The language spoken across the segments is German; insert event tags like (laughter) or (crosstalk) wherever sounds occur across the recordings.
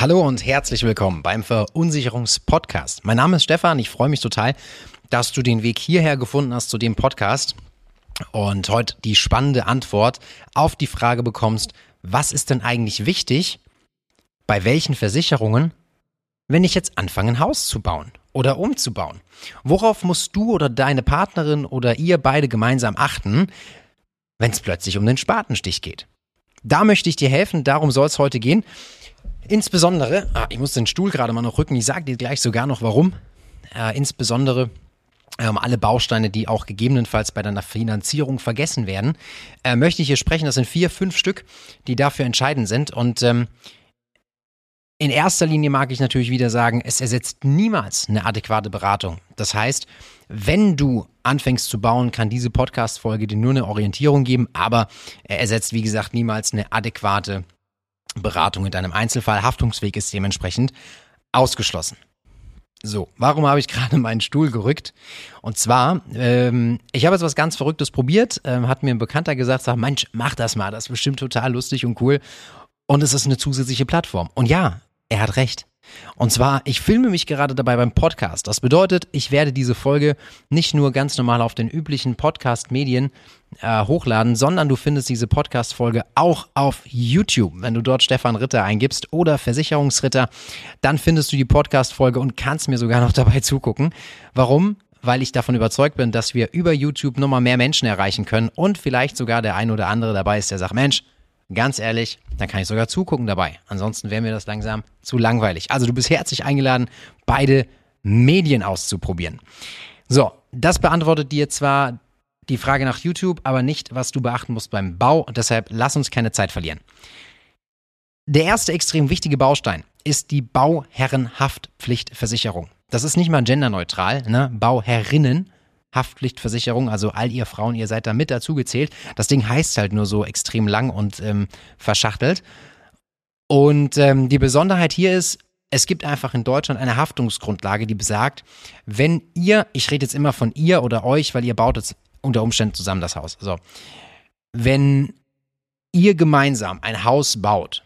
Hallo und herzlich willkommen beim Verunsicherungspodcast. Mein Name ist Stefan, ich freue mich total, dass du den Weg hierher gefunden hast zu dem Podcast und heute die spannende Antwort auf die Frage bekommst, was ist denn eigentlich wichtig, bei welchen Versicherungen, wenn ich jetzt anfange, ein Haus zu bauen oder umzubauen? Worauf musst du oder deine Partnerin oder ihr beide gemeinsam achten, wenn es plötzlich um den Spatenstich geht? Da möchte ich dir helfen, darum soll es heute gehen. Insbesondere, ah, ich muss den Stuhl gerade mal noch rücken, ich sage dir gleich sogar noch warum. Äh, insbesondere ähm, alle Bausteine, die auch gegebenenfalls bei deiner Finanzierung vergessen werden, äh, möchte ich hier sprechen. Das sind vier, fünf Stück, die dafür entscheidend sind. Und ähm, in erster Linie mag ich natürlich wieder sagen, es ersetzt niemals eine adäquate Beratung. Das heißt, wenn du anfängst zu bauen, kann diese Podcast-Folge dir nur eine Orientierung geben, aber er ersetzt, wie gesagt, niemals eine adäquate Beratung in deinem Einzelfall. Haftungsweg ist dementsprechend ausgeschlossen. So, warum habe ich (laughs) gerade meinen Stuhl gerückt? Und zwar, ähm, ich habe jetzt was ganz Verrücktes probiert, ähm, hat mir ein Bekannter gesagt, sag, Mensch, mach das mal, das ist bestimmt total lustig und cool. Und es ist eine zusätzliche Plattform. Und ja, er hat recht. Und zwar, ich filme mich gerade dabei beim Podcast. Das bedeutet, ich werde diese Folge nicht nur ganz normal auf den üblichen Podcast-Medien äh, hochladen, sondern du findest diese Podcast-Folge auch auf YouTube. Wenn du dort Stefan Ritter eingibst oder Versicherungsritter, dann findest du die Podcast-Folge und kannst mir sogar noch (laughs) dabei zugucken. Warum? weil ich davon überzeugt bin, dass wir über YouTube nochmal mehr Menschen erreichen können und vielleicht sogar der ein oder andere dabei ist, der sagt, Mensch, Ganz ehrlich, dann kann ich sogar zugucken dabei. Ansonsten wäre mir das langsam zu langweilig. Also du bist herzlich eingeladen, beide Medien auszuprobieren. So, das beantwortet dir zwar die Frage nach YouTube, aber nicht, was du beachten musst beim Bau. Und deshalb lass uns keine Zeit verlieren. Der erste extrem wichtige Baustein ist die Bauherrenhaftpflichtversicherung. Das ist nicht mal genderneutral, ne? Bauherrinnen Haftpflichtversicherung, also all ihr Frauen, ihr seid da mit dazugezählt. Das Ding heißt halt nur so extrem lang und ähm, verschachtelt. Und ähm, die Besonderheit hier ist, es gibt einfach in Deutschland eine Haftungsgrundlage, die besagt, wenn ihr, ich rede jetzt immer von ihr oder euch, weil ihr baut jetzt unter Umständen zusammen das Haus. So, wenn ihr gemeinsam ein Haus baut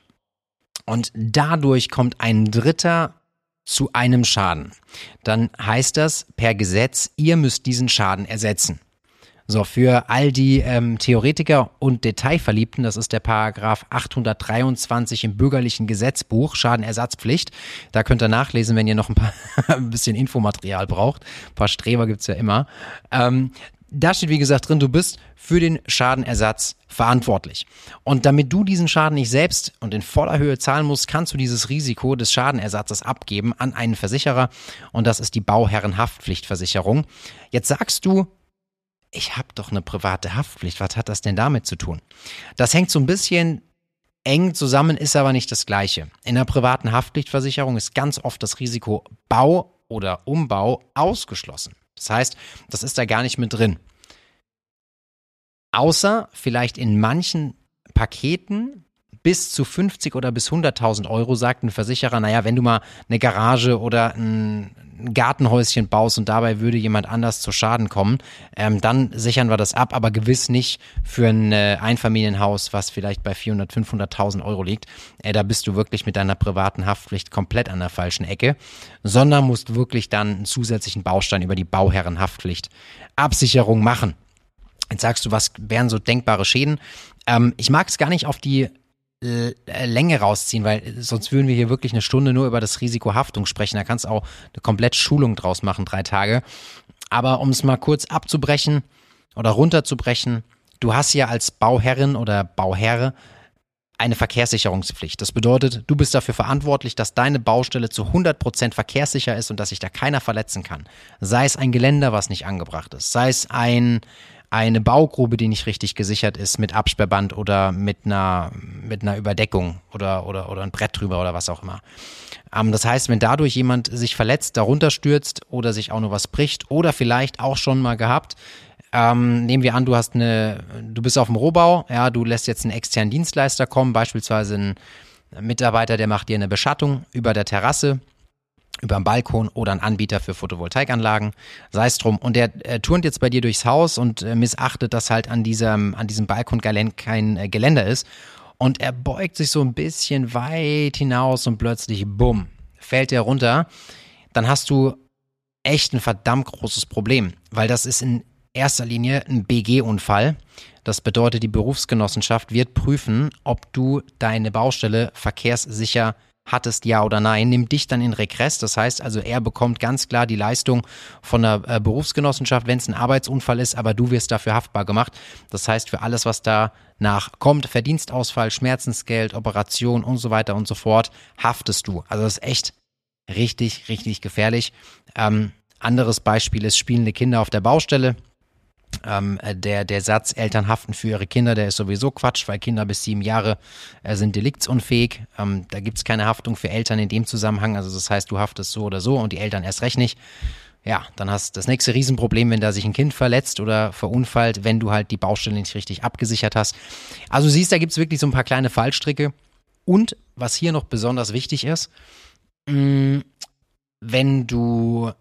und dadurch kommt ein Dritter zu einem Schaden, dann heißt das per Gesetz, ihr müsst diesen Schaden ersetzen. So, für all die ähm, Theoretiker und Detailverliebten, das ist der Paragraph 823 im bürgerlichen Gesetzbuch, Schadenersatzpflicht. Da könnt ihr nachlesen, wenn ihr noch ein, paar, (laughs) ein bisschen Infomaterial braucht. Ein paar Streber gibt's ja immer. Ähm, da steht, wie gesagt, drin, du bist für den Schadenersatz verantwortlich. Und damit du diesen Schaden nicht selbst und in voller Höhe zahlen musst, kannst du dieses Risiko des Schadenersatzes abgeben an einen Versicherer. Und das ist die Bauherrenhaftpflichtversicherung. Jetzt sagst du, ich habe doch eine private Haftpflicht. Was hat das denn damit zu tun? Das hängt so ein bisschen eng zusammen, ist aber nicht das Gleiche. In der privaten Haftpflichtversicherung ist ganz oft das Risiko Bau oder Umbau ausgeschlossen. Das heißt, das ist da gar nicht mit drin. Außer vielleicht in manchen Paketen bis zu 50 oder bis 100.000 Euro sagt ein Versicherer, naja, wenn du mal eine Garage oder ein Gartenhäuschen baust und dabei würde jemand anders zu Schaden kommen, ähm, dann sichern wir das ab, aber gewiss nicht für ein äh, Einfamilienhaus, was vielleicht bei 400, 500.000 Euro liegt. Äh, da bist du wirklich mit deiner privaten Haftpflicht komplett an der falschen Ecke, sondern musst wirklich dann einen zusätzlichen Baustein über die Bauherrenhaftpflicht Absicherung machen. Jetzt sagst du, was wären so denkbare Schäden? Ähm, ich mag es gar nicht auf die Länge rausziehen, weil sonst würden wir hier wirklich eine Stunde nur über das Risikohaftung sprechen. Da kannst du auch eine komplett Schulung draus machen, drei Tage. Aber um es mal kurz abzubrechen oder runterzubrechen, du hast ja als Bauherrin oder Bauherr eine Verkehrssicherungspflicht. Das bedeutet, du bist dafür verantwortlich, dass deine Baustelle zu 100% verkehrssicher ist und dass sich da keiner verletzen kann. Sei es ein Geländer, was nicht angebracht ist, sei es ein, eine Baugrube, die nicht richtig gesichert ist mit Absperrband oder mit einer, mit einer Überdeckung oder, oder, oder ein Brett drüber oder was auch immer. Ähm, das heißt, wenn dadurch jemand sich verletzt, darunter stürzt oder sich auch nur was bricht oder vielleicht auch schon mal gehabt, ähm, nehmen wir an, du hast eine, du bist auf dem Rohbau, ja, du lässt jetzt einen externen Dienstleister kommen, beispielsweise einen Mitarbeiter, der macht dir eine Beschattung über der Terrasse über einen Balkon oder einen Anbieter für Photovoltaikanlagen, sei es drum. Und der äh, turnt jetzt bei dir durchs Haus und äh, missachtet, dass halt an diesem, an diesem Balkon kein äh, Geländer ist und er beugt sich so ein bisschen weit hinaus und plötzlich, bumm, fällt er runter, dann hast du echt ein verdammt großes Problem, weil das ist in erster Linie ein BG-Unfall. Das bedeutet, die Berufsgenossenschaft wird prüfen, ob du deine Baustelle verkehrssicher hattest, ja oder nein, nimmt dich dann in Regress. Das heißt also, er bekommt ganz klar die Leistung von der äh, Berufsgenossenschaft, wenn es ein Arbeitsunfall ist, aber du wirst dafür haftbar gemacht. Das heißt, für alles, was danach kommt, Verdienstausfall, Schmerzensgeld, Operation und so weiter und so fort, haftest du. Also das ist echt richtig, richtig gefährlich. Ähm, anderes Beispiel ist spielende Kinder auf der Baustelle. Ähm, der, der Satz, Eltern haften für ihre Kinder, der ist sowieso Quatsch, weil Kinder bis sieben Jahre äh, sind deliktsunfähig. Ähm, da gibt es keine Haftung für Eltern in dem Zusammenhang. Also das heißt, du haftest so oder so und die Eltern erst recht nicht. Ja, dann hast du das nächste Riesenproblem, wenn da sich ein Kind verletzt oder verunfallt, wenn du halt die Baustelle nicht richtig abgesichert hast. Also siehst, da gibt es wirklich so ein paar kleine Fallstricke. Und was hier noch besonders wichtig ist, mh, mm, wenn du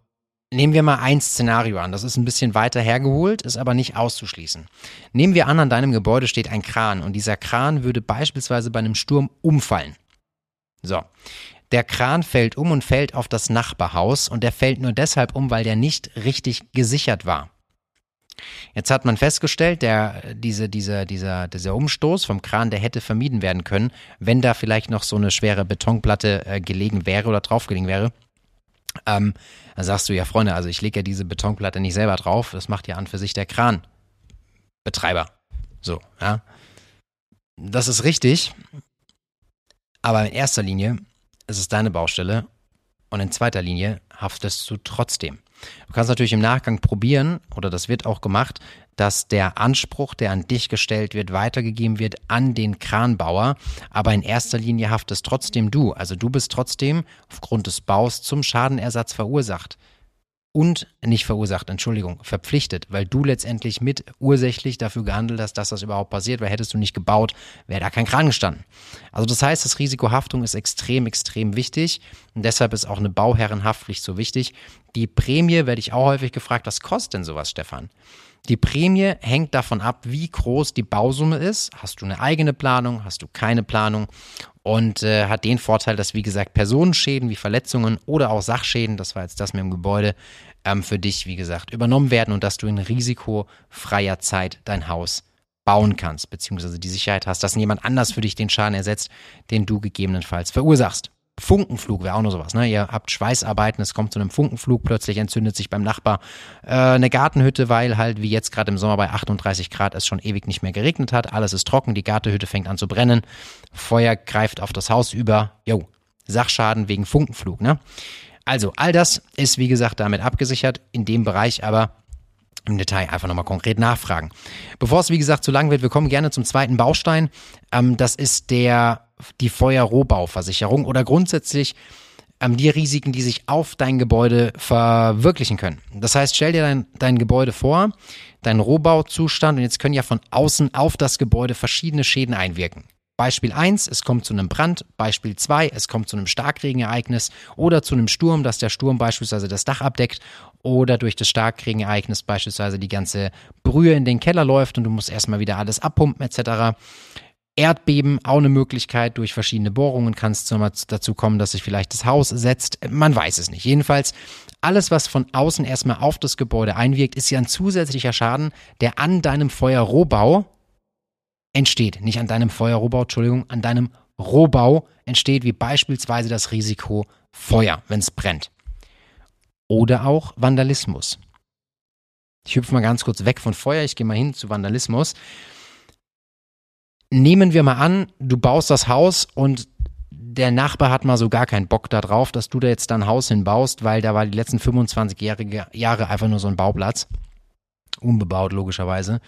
Nehmen wir mal ein Szenario an. Das ist ein bisschen weiter hergeholt, ist aber nicht auszuschließen. Nehmen wir an, an deinem Gebäude steht ein Kran und dieser Kran würde beispielsweise bei einem Sturm umfallen. So. Der Kran fällt um und fällt auf das Nachbarhaus und der fällt nur deshalb um, weil der nicht richtig gesichert war. Jetzt hat man festgestellt, der, diese, dieser, dieser, dieser Umstoß vom Kran, der hätte vermieden werden können, wenn da vielleicht noch so eine schwere Betonplatte äh, gelegen wäre oder draufgelegen wäre. Ähm, dann sagst du, ja Freunde, also ich lege ja diese Betonplatte nicht selber drauf, das macht ja an für sich der Kranbetreiber. So, ja. Das ist richtig, aber in erster Linie ist es deine Baustelle und in zweiter Linie haftest du trotzdem. Du kannst natürlich im Nachgang probieren, oder das wird auch gemacht, dass der Anspruch, der an dich gestellt wird, weitergegeben wird an den Kranbauer. Aber in erster Linie haftest trotzdem du. Also du bist trotzdem aufgrund des Baus zum Schadenersatz verursacht und nicht verursacht, Entschuldigung, verpflichtet, weil du letztendlich mit ursächlich dafür gehandelt hast, dass das überhaupt passiert, weil hättest du nicht gebaut, wäre da kein Kran gestanden. Also das heißt, das Risikohaftung ist extrem, extrem wichtig und deshalb ist auch eine Bauherrenhaftpflicht so wichtig. Die Prämie werde ich auch häufig gefragt, was kostet denn sowas, Stefan? Die Prämie hängt davon ab, wie groß die Bausumme ist. Hast du eine eigene Planung, hast du keine Planung und äh, hat den Vorteil, dass wie gesagt Personenschäden wie Verletzungen oder auch Sachschäden, das war jetzt das mit dem Gebäude, ähm, für dich wie gesagt übernommen werden und dass du in risikofreier Zeit dein Haus bauen kannst, beziehungsweise die Sicherheit hast, dass jemand anders für dich den Schaden ersetzt, den du gegebenenfalls verursachst. Funkenflug wäre auch noch sowas. Ne? Ihr habt Schweißarbeiten, es kommt zu einem Funkenflug, plötzlich entzündet sich beim Nachbar äh, eine Gartenhütte, weil halt wie jetzt gerade im Sommer bei 38 Grad es schon ewig nicht mehr geregnet hat. Alles ist trocken, die Gartenhütte fängt an zu brennen, Feuer greift auf das Haus über. Jo, Sachschaden wegen Funkenflug. Ne? Also all das ist wie gesagt damit abgesichert. In dem Bereich aber im Detail einfach nochmal konkret nachfragen. Bevor es, wie gesagt, zu lang wird, wir kommen gerne zum zweiten Baustein. Ähm, das ist der die Feuerrohbauversicherung oder grundsätzlich ähm, die Risiken, die sich auf dein Gebäude verwirklichen können. Das heißt, stell dir dein, dein Gebäude vor, dein Rohbauzustand und jetzt können ja von außen auf das Gebäude verschiedene Schäden einwirken. Beispiel 1, es kommt zu einem Brand. Beispiel 2, es kommt zu einem Starkregenereignis oder zu einem Sturm, dass der Sturm beispielsweise das Dach abdeckt oder durch das Starkregenereignis beispielsweise die ganze Brühe in den Keller läuft und du musst erstmal wieder alles abpumpen etc. Erdbeben auch eine Möglichkeit. Durch verschiedene Bohrungen kann es dazu kommen, dass sich vielleicht das Haus setzt. Man weiß es nicht. Jedenfalls, alles, was von außen erstmal auf das Gebäude einwirkt, ist ja ein zusätzlicher Schaden, der an deinem Feuerrohbau entsteht. Nicht an deinem Feuerrohbau, Entschuldigung, an deinem Rohbau entsteht, wie beispielsweise das Risiko Feuer, wenn es brennt. Oder auch Vandalismus. Ich hüpfe mal ganz kurz weg von Feuer, ich gehe mal hin zu Vandalismus nehmen wir mal an, du baust das Haus und der Nachbar hat mal so gar keinen Bock darauf, dass du da jetzt dein Haus hinbaust, weil da war die letzten 25 Jahre einfach nur so ein Bauplatz. Unbebaut, logischerweise.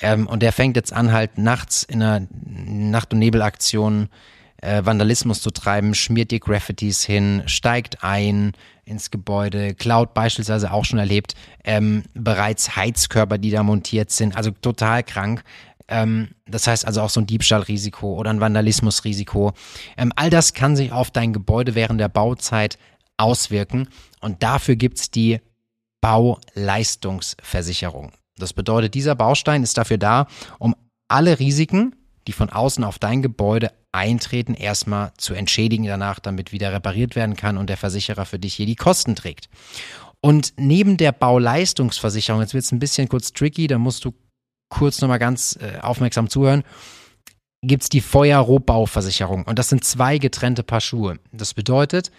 Ähm, und der fängt jetzt an, halt nachts in einer Nacht- und Nebelaktion äh, Vandalismus zu treiben, schmiert dir Graffitis hin, steigt ein ins Gebäude, klaut beispielsweise auch schon erlebt, ähm, bereits Heizkörper, die da montiert sind, also total krank. Ähm, das heißt also auch so ein Diebstahlrisiko oder ein Vandalismusrisiko. Ähm, all das kann sich auf dein Gebäude während der Bauzeit auswirken und dafür gibt's die Bauleistungsversicherung. Das bedeutet, dieser Baustein ist dafür da, um alle Risiken, die von außen auf dein Gebäude eintreten, erstmal zu entschädigen danach, damit wieder repariert werden kann und der Versicherer für dich hier die Kosten trägt. Und neben der Bauleistungsversicherung, jetzt wird es ein bisschen kurz tricky, da musst du kurz nochmal ganz äh, aufmerksam zuhören, gibt es die Feuerrohbauversicherung. Und das sind zwei getrennte Paar Schuhe. Das bedeutet,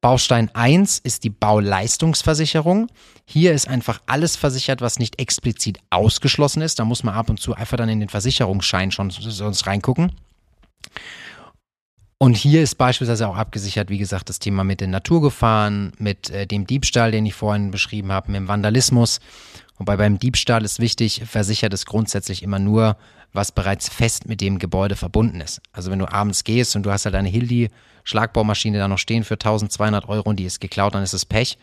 Baustein 1 ist die Bauleistungsversicherung. Hier ist einfach alles versichert, was nicht explizit ausgeschlossen ist. Da muss man ab und zu einfach dann in den Versicherungsschein schon sonst reingucken. Und hier ist beispielsweise auch abgesichert, wie gesagt, das Thema mit den Naturgefahren, mit äh, dem Diebstahl, den ich vorhin beschrieben habe, mit dem Vandalismus. Wobei beim Diebstahl ist wichtig, versichert es grundsätzlich immer nur, was bereits fest mit dem Gebäude verbunden ist. Also wenn du abends gehst und du hast halt eine Hildi Schlagbaumaschine da noch stehen für 1200 Euro und die ist geklaut, dann ist es Pech.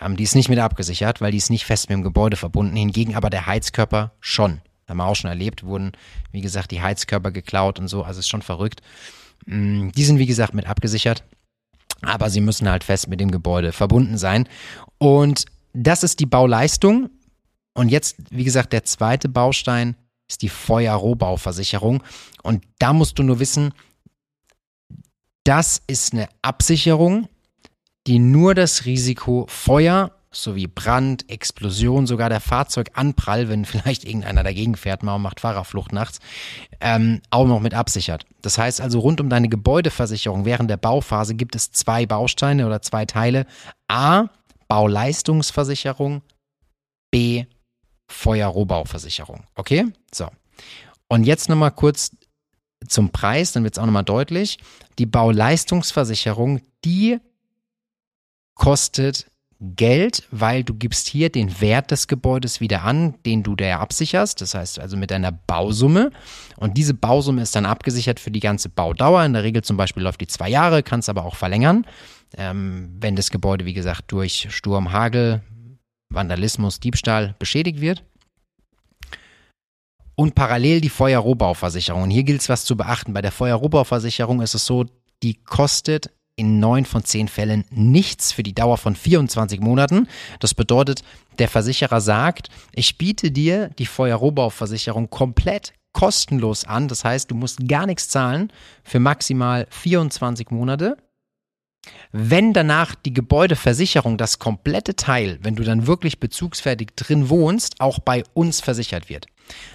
Ähm, die ist nicht mit abgesichert, weil die ist nicht fest mit dem Gebäude verbunden. Hingegen aber der Heizkörper schon. Haben wir auch schon erlebt, wurden, wie gesagt, die Heizkörper geklaut und so. Also ist schon verrückt. Mm, die sind, wie gesagt, mit abgesichert. Aber sie müssen halt fest mit dem Gebäude verbunden sein. Und das ist die Bauleistung. Und jetzt, wie gesagt, der zweite Baustein ist die Feuerrohbauversicherung. Und da musst du nur wissen, das ist eine Absicherung, die nur das Risiko Feuer sowie Brand, Explosion, sogar der Fahrzeuganprall, wenn (laughs) vielleicht irgendeiner dagegen fährt mal und macht Fahrerflucht nachts, ähm, auch noch mit absichert. Das heißt also, rund um deine Gebäudeversicherung während der Bauphase gibt es zwei Bausteine oder zwei Teile. A, Bauleistungsversicherung, B, Feuerrohbauversicherung. Okay? So. Und jetzt nochmal kurz zum Preis, dann wird es auch nochmal deutlich. Die Bauleistungsversicherung, die kostet Geld, weil du gibst hier den Wert des Gebäudes wieder an, den du da absicherst. Das heißt also mit deiner Bausumme. Und diese Bausumme ist dann abgesichert für die ganze Baudauer. In der Regel zum Beispiel läuft die zwei Jahre, kannst aber auch verlängern. Ähm, wenn das Gebäude, wie gesagt, durch Sturm, Hagel, Vandalismus, Diebstahl beschädigt wird. Und parallel die Feuerrohbauversicherung. Und hier gilt es was zu beachten. Bei der Feuerrohbauversicherung ist es so, die kostet in neun von zehn Fällen nichts für die Dauer von 24 Monaten. Das bedeutet, der Versicherer sagt, ich biete dir die Feuerrohbauversicherung komplett kostenlos an. Das heißt, du musst gar nichts zahlen für maximal 24 Monate. Wenn danach die Gebäudeversicherung, das komplette Teil, wenn du dann wirklich bezugsfertig drin wohnst, auch bei uns versichert wird.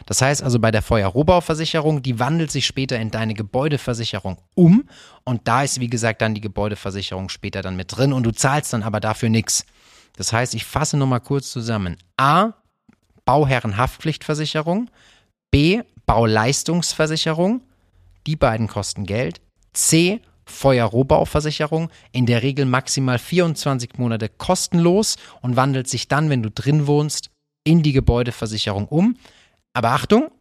Das heißt also bei der Feuerrohbauversicherung, die wandelt sich später in deine Gebäudeversicherung um und da ist wie gesagt dann die Gebäudeversicherung später dann mit drin und du zahlst dann aber dafür nichts. Das heißt, ich fasse nochmal kurz zusammen. A. Bauherrenhaftpflichtversicherung. B. Bauleistungsversicherung. Die beiden kosten Geld. C. Feuerrohbauversicherung, in der Regel maximal 24 Monate kostenlos und wandelt sich dann, wenn du drin wohnst, in die Gebäudeversicherung um. Aber Achtung,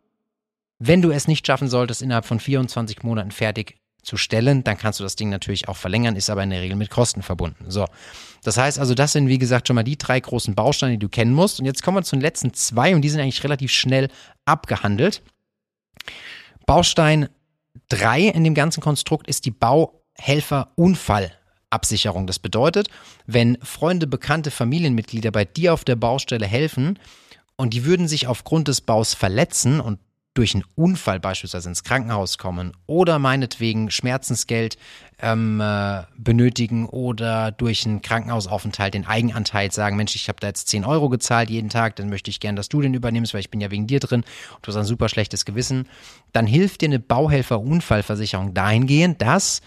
wenn du es nicht schaffen solltest, innerhalb von 24 Monaten fertig zu stellen, dann kannst du das Ding natürlich auch verlängern, ist aber in der Regel mit Kosten verbunden. So. Das heißt also, das sind wie gesagt schon mal die drei großen Bausteine, die du kennen musst. Und jetzt kommen wir zu den letzten zwei und die sind eigentlich relativ schnell abgehandelt. Baustein 3 in dem ganzen Konstrukt ist die Bauhelfer-Unfallabsicherung. Das bedeutet, wenn Freunde, bekannte Familienmitglieder bei dir auf der Baustelle helfen, und die würden sich aufgrund des Baus verletzen und durch einen Unfall beispielsweise ins Krankenhaus kommen oder meinetwegen Schmerzensgeld ähm, äh, benötigen oder durch einen Krankenhausaufenthalt den Eigenanteil sagen, Mensch, ich habe da jetzt 10 Euro gezahlt jeden Tag, dann möchte ich gern, dass du den übernimmst, weil ich bin ja wegen dir drin und du hast ein super schlechtes Gewissen, dann hilft dir eine Bauhelfer-Unfallversicherung dahingehend, dass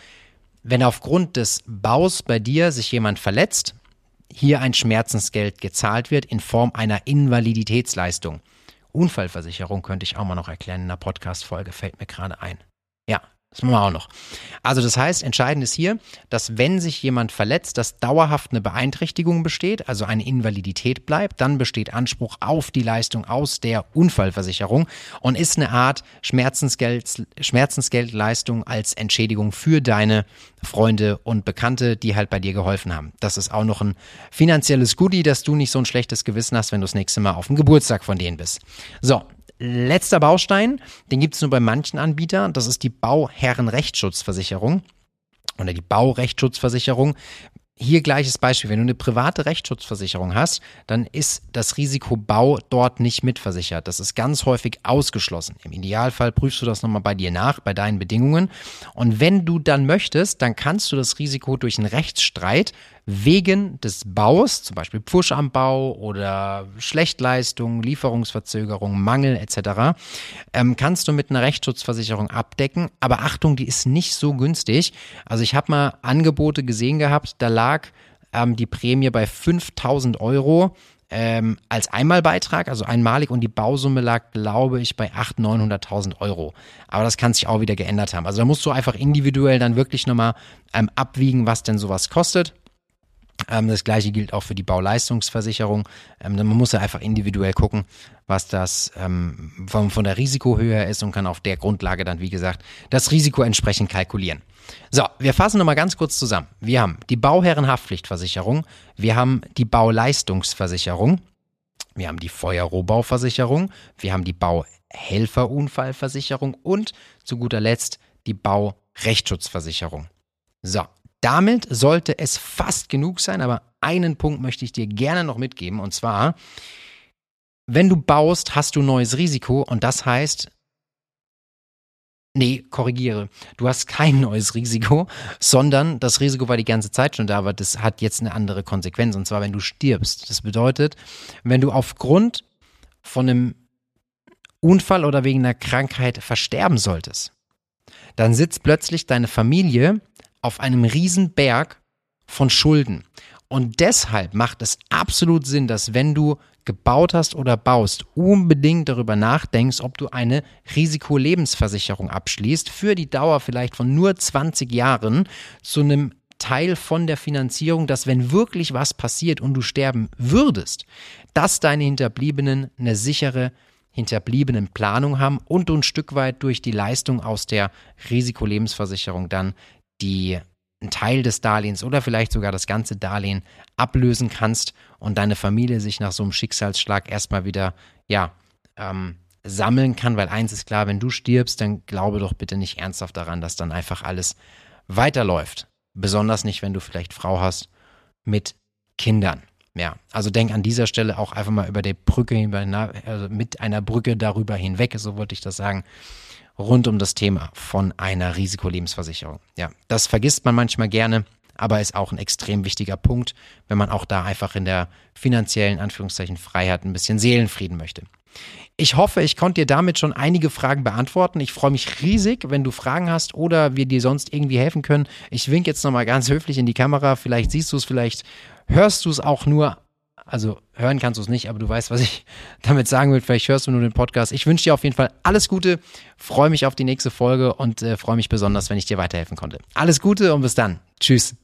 wenn aufgrund des Baus bei dir sich jemand verletzt, hier ein Schmerzensgeld gezahlt wird in Form einer Invaliditätsleistung. Unfallversicherung könnte ich auch mal noch erklären in einer Podcast-Folge, fällt mir gerade ein. Ja, das machen wir auch noch. Also das heißt, entscheidend ist hier, dass wenn sich jemand verletzt, dass dauerhaft eine Beeinträchtigung besteht, also eine Invalidität bleibt, dann besteht Anspruch auf die Leistung aus der Unfallversicherung und ist eine Art Schmerzensgeld, Schmerzensgeldleistung als Entschädigung für deine Freunde und Bekannte, die halt bei dir geholfen haben. Das ist auch noch ein finanzielles Goodie, dass du nicht so ein schlechtes Gewissen hast, wenn du das nächste Mal auf dem Geburtstag von denen bist. So, Letzter Baustein, den gibt es nur bei manchen Anbietern, das ist die Bauherrenrechtsschutzversicherung oder die Baurechtsschutzversicherung. hier gleiches Beispiel. Wenn du eine private Rechtsschutzversicherung hast, dann ist das Risiko Bau dort nicht mitversichert. Das ist ganz häufig ausgeschlossen. Im Idealfall prüfst du das nochmal bei dir nach, bei deinen Bedingungen. Und wenn du dann möchtest, dann kannst du das Risiko durch einen Rechtsstreit wegen des Baus, zum Beispiel Pfusch am Bau oder Schlechtleistung, Lieferungsverzögerung, Mangel etc., ähm, kannst du mit einer Rechtsschutzversicherung abdecken. Aber Achtung, die ist nicht so günstig. Also ich habe mal Angebote gesehen gehabt, da lag ähm, die Prämie bei 5000 Euro ähm, als Einmalbeitrag, also einmalig, und die Bausumme lag, glaube ich, bei 800.000, 900.000 Euro. Aber das kann sich auch wieder geändert haben. Also da musst du einfach individuell dann wirklich nochmal ähm, abwiegen, was denn sowas kostet. Ähm, das gleiche gilt auch für die Bauleistungsversicherung. Ähm, man muss ja einfach individuell gucken, was das ähm, von, der Risikohöhe ist und kann auf der Grundlage dann, wie gesagt, das Risiko entsprechend kalkulieren. So, wir fassen nochmal ganz kurz zusammen. Wir haben die Bauherrenhaftpflichtversicherung, wir haben die Bauleistungsversicherung, wir haben die Feuerrohbauversicherung, wir haben die Bauhelferunfallversicherung und zu guter Letzt die Baurechtsschutzversicherung. So, damit sollte es fast genug sein, aber einen Punkt möchte ich dir gerne noch mitgeben und zwar, wenn du baust, hast du neues Risiko und das heißt, Nee, korrigiere. Du hast kein (laughs) neues Risiko, sondern das Risiko war die ganze Zeit schon da, aber das hat jetzt eine andere Konsequenz. Und zwar, wenn du stirbst. Das bedeutet, wenn du aufgrund von einem Unfall oder wegen einer Krankheit versterben solltest, dann sitzt plötzlich deine Familie auf einem riesen Berg von Schulden. Und deshalb macht es absolut Sinn, dass wenn du gebaut hast oder baust, unbedingt darüber nachdenkst, ob du eine Risikolebensversicherung abschließt für die Dauer vielleicht von nur 20 Jahren zu einem Teil von der Finanzierung, dass wenn wirklich was passiert und du sterben würdest, dass deine Hinterbliebenen eine sichere hinterbliebenen Planung haben und du ein Stück weit durch die Leistung aus der Risikolebensversicherung dann die einen Teil des Darlehens oder vielleicht sogar das ganze Darlehen ablösen kannst und deine Familie sich nach so einem Schicksalsschlag erstmal wieder, ja, ähm, sammeln kann, weil eins ist klar, wenn du stirbst, dann glaube doch bitte nicht ernsthaft daran, dass dann einfach alles weiterläuft. Besonders nicht, wenn du vielleicht Frau hast mit Kindern. Ja, also denk an dieser Stelle auch einfach mal über die Brücke also mit einer Brücke darüber hinweg, so wollte ich das sagen rund um das Thema von einer Risikolebensversicherung. Ja, das vergisst man manchmal gerne, aber ist auch ein extrem wichtiger Punkt, wenn man auch da einfach in der finanziellen Anführungszeichen Freiheit ein bisschen Seelenfrieden möchte. Ich hoffe, ich konnte dir damit schon einige Fragen beantworten. Ich freue mich riesig, wenn du Fragen hast oder wir dir sonst irgendwie helfen können. Ich wink jetzt nochmal ganz höflich in die Kamera. Vielleicht siehst du es, vielleicht hörst du es auch nur also hören kannst du es nicht, aber du weißt, was ich (laughs) damit sagen will. Vielleicht hörst du nur den Podcast. Ich wünsche dir auf jeden Fall alles Gute, freue mich auf die nächste Folge und äh, freue mich besonders, wenn ich dir weiterhelfen konnte. Alles Gute und bis dann. Tschüss.